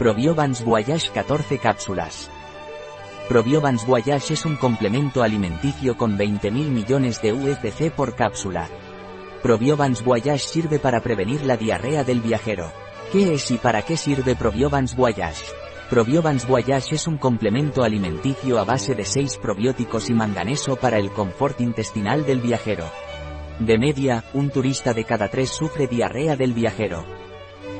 Probiovans Voyage 14 cápsulas. Probiovans Voyage es un complemento alimenticio con 20.000 millones de UFC por cápsula. Probiovans Voyage sirve para prevenir la diarrea del viajero. ¿Qué es y para qué sirve Probiovans Voyage? Probiovans Voyage es un complemento alimenticio a base de 6 probióticos y manganeso para el confort intestinal del viajero. De media, un turista de cada tres sufre diarrea del viajero.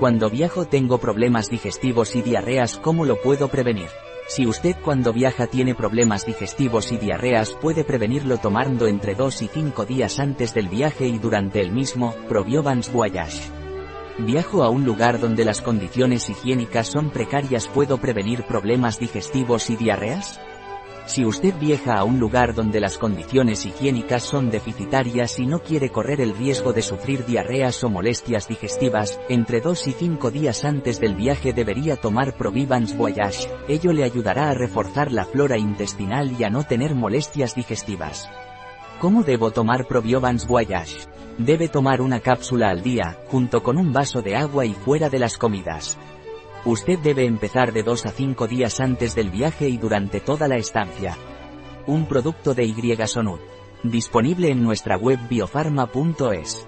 Cuando viajo tengo problemas digestivos y diarreas, ¿cómo lo puedo prevenir? Si usted cuando viaja tiene problemas digestivos y diarreas puede prevenirlo tomando entre 2 y 5 días antes del viaje y durante el mismo, Probiovans Voyage. ¿Viajo a un lugar donde las condiciones higiénicas son precarias puedo prevenir problemas digestivos y diarreas? Si usted viaja a un lugar donde las condiciones higiénicas son deficitarias y no quiere correr el riesgo de sufrir diarreas o molestias digestivas, entre 2 y 5 días antes del viaje debería tomar Provivans Voyage, ello le ayudará a reforzar la flora intestinal y a no tener molestias digestivas. ¿Cómo debo tomar Probiovans Voyage? Debe tomar una cápsula al día, junto con un vaso de agua y fuera de las comidas. Usted debe empezar de 2 a 5 días antes del viaje y durante toda la estancia. Un producto de Y. Disponible en nuestra web biofarma.es.